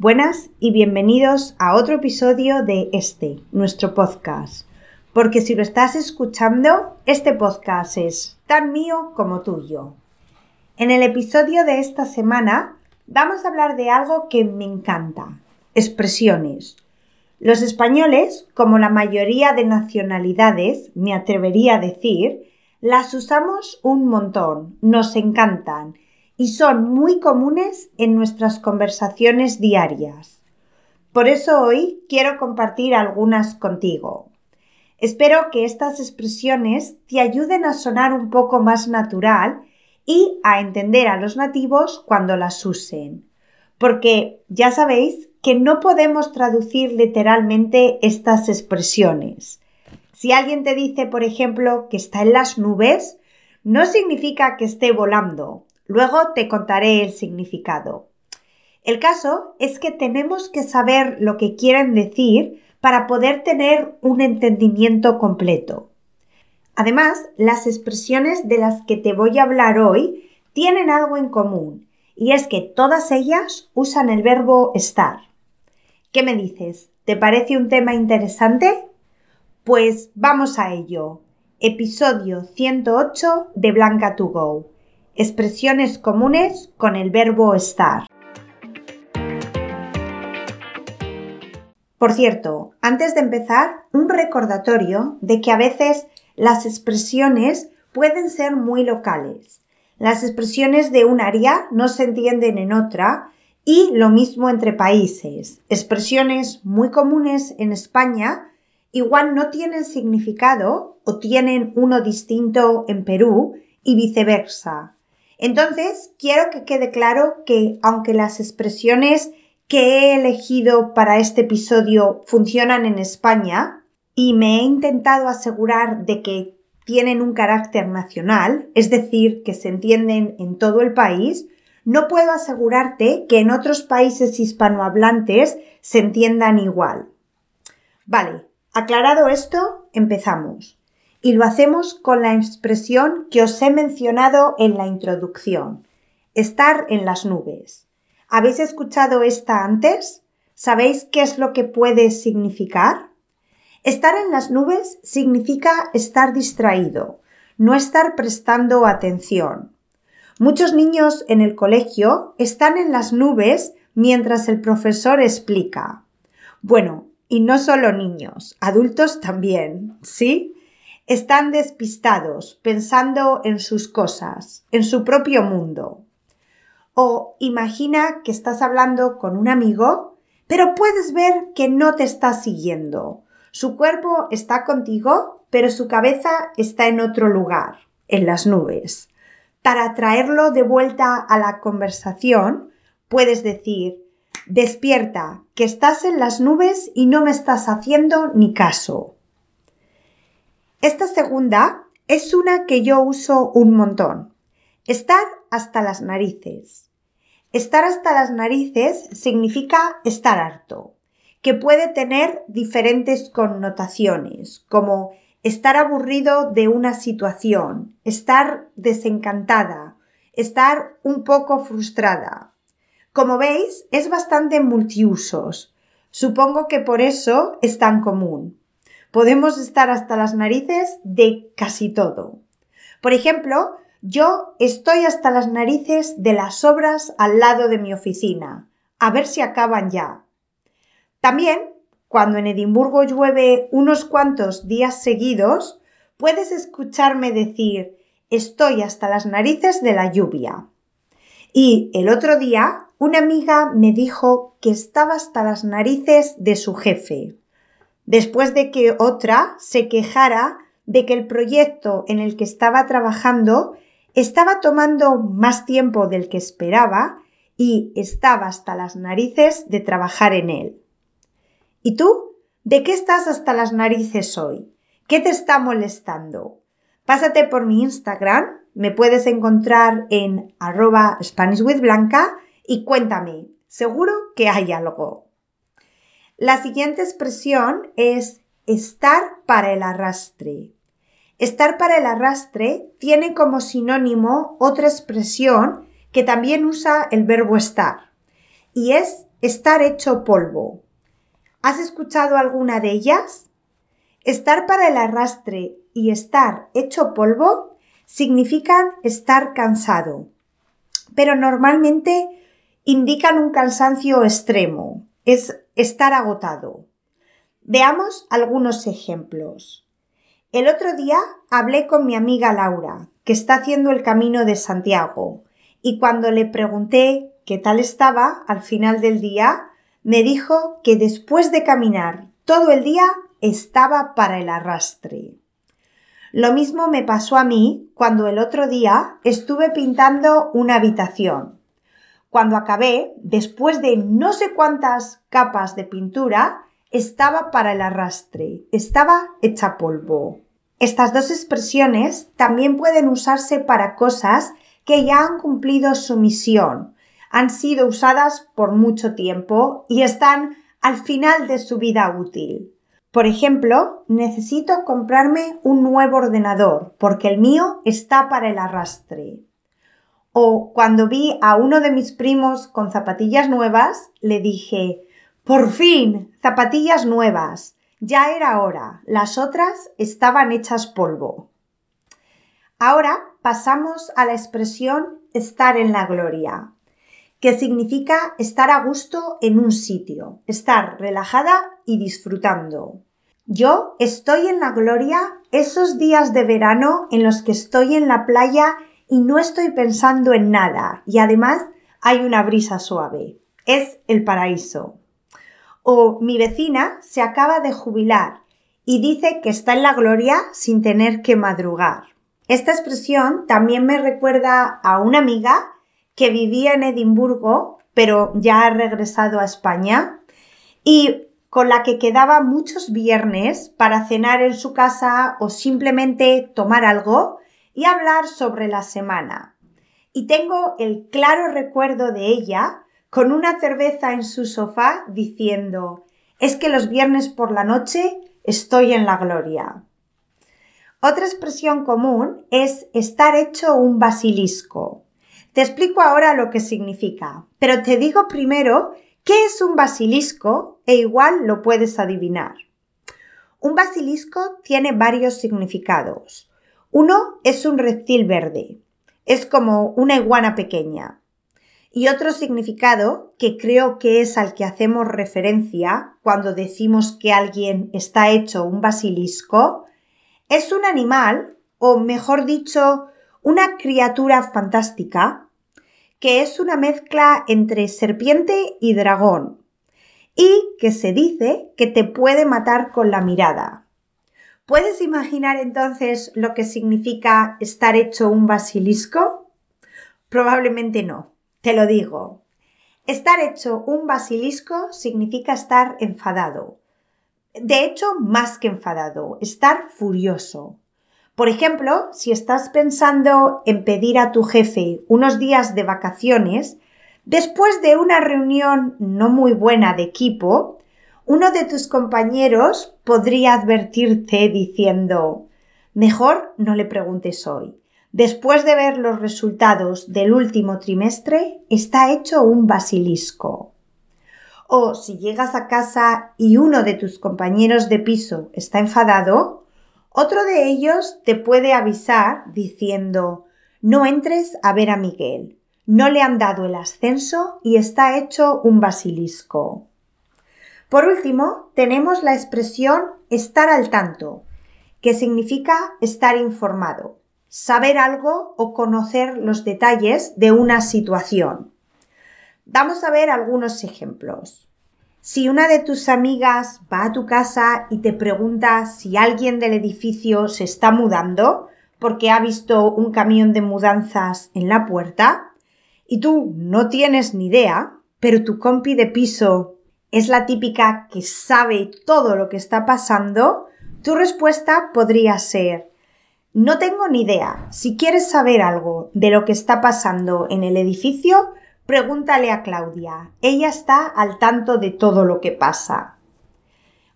Buenas y bienvenidos a otro episodio de este, nuestro podcast. Porque si lo estás escuchando, este podcast es tan mío como tuyo. En el episodio de esta semana vamos a hablar de algo que me encanta, expresiones. Los españoles, como la mayoría de nacionalidades, me atrevería a decir, las usamos un montón, nos encantan y son muy comunes en nuestras conversaciones diarias. Por eso hoy quiero compartir algunas contigo. Espero que estas expresiones te ayuden a sonar un poco más natural y a entender a los nativos cuando las usen. Porque ya sabéis que no podemos traducir literalmente estas expresiones. Si alguien te dice, por ejemplo, que está en las nubes, no significa que esté volando, Luego te contaré el significado. El caso es que tenemos que saber lo que quieren decir para poder tener un entendimiento completo. Además, las expresiones de las que te voy a hablar hoy tienen algo en común, y es que todas ellas usan el verbo estar. ¿Qué me dices? ¿Te parece un tema interesante? Pues vamos a ello. Episodio 108 de Blanca to Go. Expresiones comunes con el verbo estar. Por cierto, antes de empezar, un recordatorio de que a veces las expresiones pueden ser muy locales. Las expresiones de un área no se entienden en otra y lo mismo entre países. Expresiones muy comunes en España igual no tienen significado o tienen uno distinto en Perú y viceversa. Entonces, quiero que quede claro que aunque las expresiones que he elegido para este episodio funcionan en España y me he intentado asegurar de que tienen un carácter nacional, es decir, que se entienden en todo el país, no puedo asegurarte que en otros países hispanohablantes se entiendan igual. Vale, aclarado esto, empezamos y lo hacemos con la expresión que os he mencionado en la introducción, estar en las nubes. ¿Habéis escuchado esta antes? ¿Sabéis qué es lo que puede significar? Estar en las nubes significa estar distraído, no estar prestando atención. Muchos niños en el colegio están en las nubes mientras el profesor explica. Bueno, y no solo niños, adultos también, ¿sí? Están despistados, pensando en sus cosas, en su propio mundo. O imagina que estás hablando con un amigo, pero puedes ver que no te está siguiendo. Su cuerpo está contigo, pero su cabeza está en otro lugar, en las nubes. Para traerlo de vuelta a la conversación, puedes decir, despierta, que estás en las nubes y no me estás haciendo ni caso. Esta segunda es una que yo uso un montón. Estar hasta las narices. Estar hasta las narices significa estar harto, que puede tener diferentes connotaciones, como estar aburrido de una situación, estar desencantada, estar un poco frustrada. Como veis, es bastante multiusos. Supongo que por eso es tan común podemos estar hasta las narices de casi todo. Por ejemplo, yo estoy hasta las narices de las obras al lado de mi oficina, a ver si acaban ya. También, cuando en Edimburgo llueve unos cuantos días seguidos, puedes escucharme decir estoy hasta las narices de la lluvia. Y el otro día una amiga me dijo que estaba hasta las narices de su jefe después de que otra se quejara de que el proyecto en el que estaba trabajando estaba tomando más tiempo del que esperaba y estaba hasta las narices de trabajar en él. ¿Y tú? ¿De qué estás hasta las narices hoy? ¿Qué te está molestando? Pásate por mi Instagram, me puedes encontrar en arroba SpanishWithBlanca y cuéntame, seguro que hay algo. La siguiente expresión es estar para el arrastre. Estar para el arrastre tiene como sinónimo otra expresión que también usa el verbo estar y es estar hecho polvo. ¿Has escuchado alguna de ellas? Estar para el arrastre y estar hecho polvo significan estar cansado, pero normalmente indican un cansancio extremo, es estar agotado. Veamos algunos ejemplos. El otro día hablé con mi amiga Laura, que está haciendo el camino de Santiago, y cuando le pregunté qué tal estaba al final del día, me dijo que después de caminar todo el día estaba para el arrastre. Lo mismo me pasó a mí cuando el otro día estuve pintando una habitación. Cuando acabé, después de no sé cuántas capas de pintura, estaba para el arrastre, estaba hecha polvo. Estas dos expresiones también pueden usarse para cosas que ya han cumplido su misión, han sido usadas por mucho tiempo y están al final de su vida útil. Por ejemplo, necesito comprarme un nuevo ordenador porque el mío está para el arrastre. O cuando vi a uno de mis primos con zapatillas nuevas, le dije, por fin, zapatillas nuevas. Ya era hora. Las otras estaban hechas polvo. Ahora pasamos a la expresión estar en la gloria, que significa estar a gusto en un sitio, estar relajada y disfrutando. Yo estoy en la gloria esos días de verano en los que estoy en la playa y no estoy pensando en nada y además hay una brisa suave. Es el paraíso. O mi vecina se acaba de jubilar y dice que está en la gloria sin tener que madrugar. Esta expresión también me recuerda a una amiga que vivía en Edimburgo, pero ya ha regresado a España, y con la que quedaba muchos viernes para cenar en su casa o simplemente tomar algo y hablar sobre la semana. Y tengo el claro recuerdo de ella con una cerveza en su sofá diciendo es que los viernes por la noche estoy en la gloria. Otra expresión común es estar hecho un basilisco. Te explico ahora lo que significa, pero te digo primero qué es un basilisco e igual lo puedes adivinar. Un basilisco tiene varios significados. Uno es un reptil verde. Es como una iguana pequeña. Y otro significado, que creo que es al que hacemos referencia cuando decimos que alguien está hecho un basilisco, es un animal, o mejor dicho, una criatura fantástica, que es una mezcla entre serpiente y dragón, y que se dice que te puede matar con la mirada. ¿Puedes imaginar entonces lo que significa estar hecho un basilisco? Probablemente no. Te lo digo. Estar hecho un basilisco significa estar enfadado. De hecho, más que enfadado, estar furioso. Por ejemplo, si estás pensando en pedir a tu jefe unos días de vacaciones, después de una reunión no muy buena de equipo, uno de tus compañeros podría advertirte diciendo Mejor no le preguntes hoy. Después de ver los resultados del último trimestre, está hecho un basilisco. O si llegas a casa y uno de tus compañeros de piso está enfadado, otro de ellos te puede avisar diciendo no entres a ver a Miguel. No le han dado el ascenso y está hecho un basilisco. Por último, tenemos la expresión estar al tanto, que significa estar informado saber algo o conocer los detalles de una situación. Vamos a ver algunos ejemplos. Si una de tus amigas va a tu casa y te pregunta si alguien del edificio se está mudando porque ha visto un camión de mudanzas en la puerta y tú no tienes ni idea, pero tu compi de piso es la típica que sabe todo lo que está pasando, tu respuesta podría ser no tengo ni idea. Si quieres saber algo de lo que está pasando en el edificio, pregúntale a Claudia. Ella está al tanto de todo lo que pasa.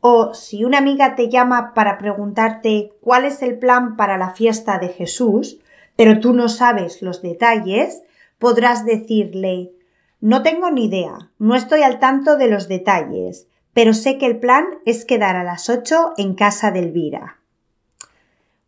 O si una amiga te llama para preguntarte cuál es el plan para la fiesta de Jesús, pero tú no sabes los detalles, podrás decirle No tengo ni idea, no estoy al tanto de los detalles, pero sé que el plan es quedar a las 8 en casa de Elvira.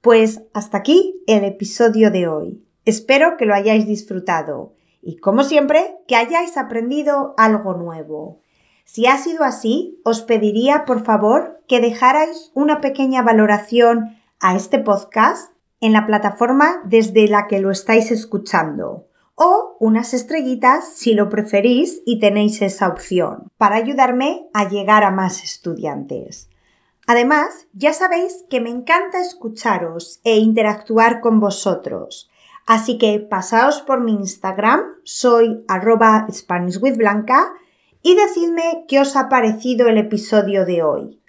Pues hasta aquí el episodio de hoy. Espero que lo hayáis disfrutado y, como siempre, que hayáis aprendido algo nuevo. Si ha sido así, os pediría por favor que dejarais una pequeña valoración a este podcast en la plataforma desde la que lo estáis escuchando o unas estrellitas si lo preferís y tenéis esa opción para ayudarme a llegar a más estudiantes. Además, ya sabéis que me encanta escucharos e interactuar con vosotros. Así que pasaos por mi Instagram, soy arroba SpanishWithBlanca y decidme qué os ha parecido el episodio de hoy.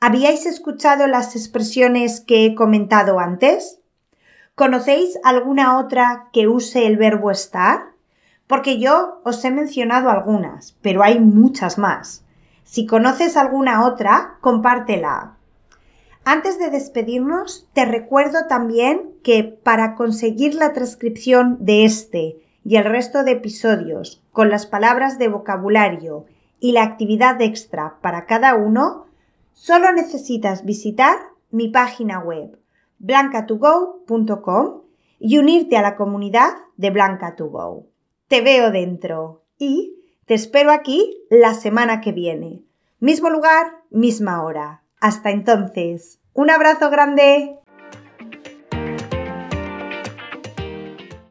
¿Habíais escuchado las expresiones que he comentado antes? ¿Conocéis alguna otra que use el verbo estar? Porque yo os he mencionado algunas, pero hay muchas más. Si conoces alguna otra, compártela. Antes de despedirnos, te recuerdo también que para conseguir la transcripción de este y el resto de episodios con las palabras de vocabulario y la actividad extra para cada uno, solo necesitas visitar mi página web blancatogo.com y unirte a la comunidad de Blanca2Go. Te veo dentro y te espero aquí la semana que viene. Mismo lugar, misma hora. Hasta entonces, un abrazo grande.